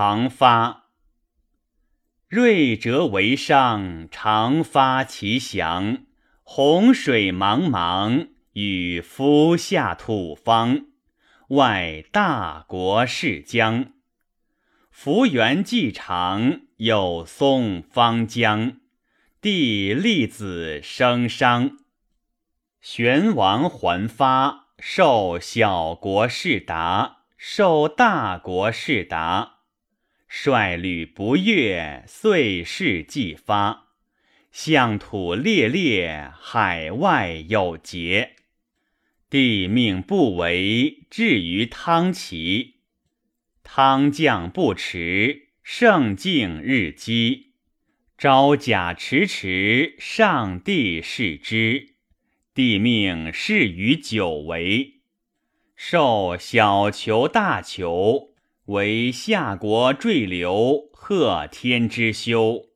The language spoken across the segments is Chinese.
常发。瑞折为上，常发其祥。洪水茫茫，与夫下土方。外大国是疆。幅员既长，有松方疆。帝立子生商。玄王还发，受小国士达，受大国士达。率旅不悦，遂事既发。象土烈烈，海外有节。帝命不为，至于汤齐。汤将不迟，圣敬日积。招甲迟迟，上帝视之。帝命事于久违。受小求大求，为夏国坠流，贺天之修。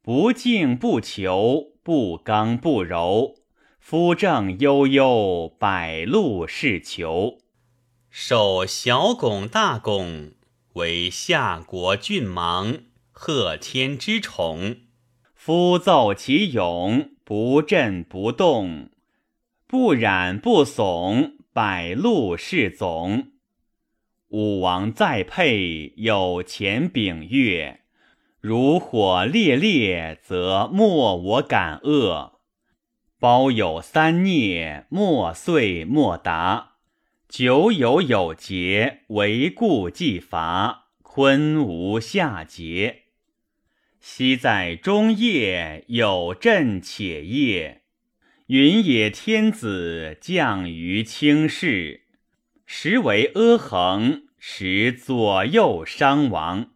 不敬不求，不刚不柔，夫正悠悠，百路是求。守小拱大拱，为夏国郡王，贺天之宠。夫奏其勇，不震不动，不染不耸，百路是总。武王再配，有前丙月。如火烈烈，则莫我感恶；包有三孽，莫遂莫达。久有有节，为故既伐，坤无下节。昔在中夜，有震且夜。云也天子降于轻视，时为阿衡，时左右伤亡。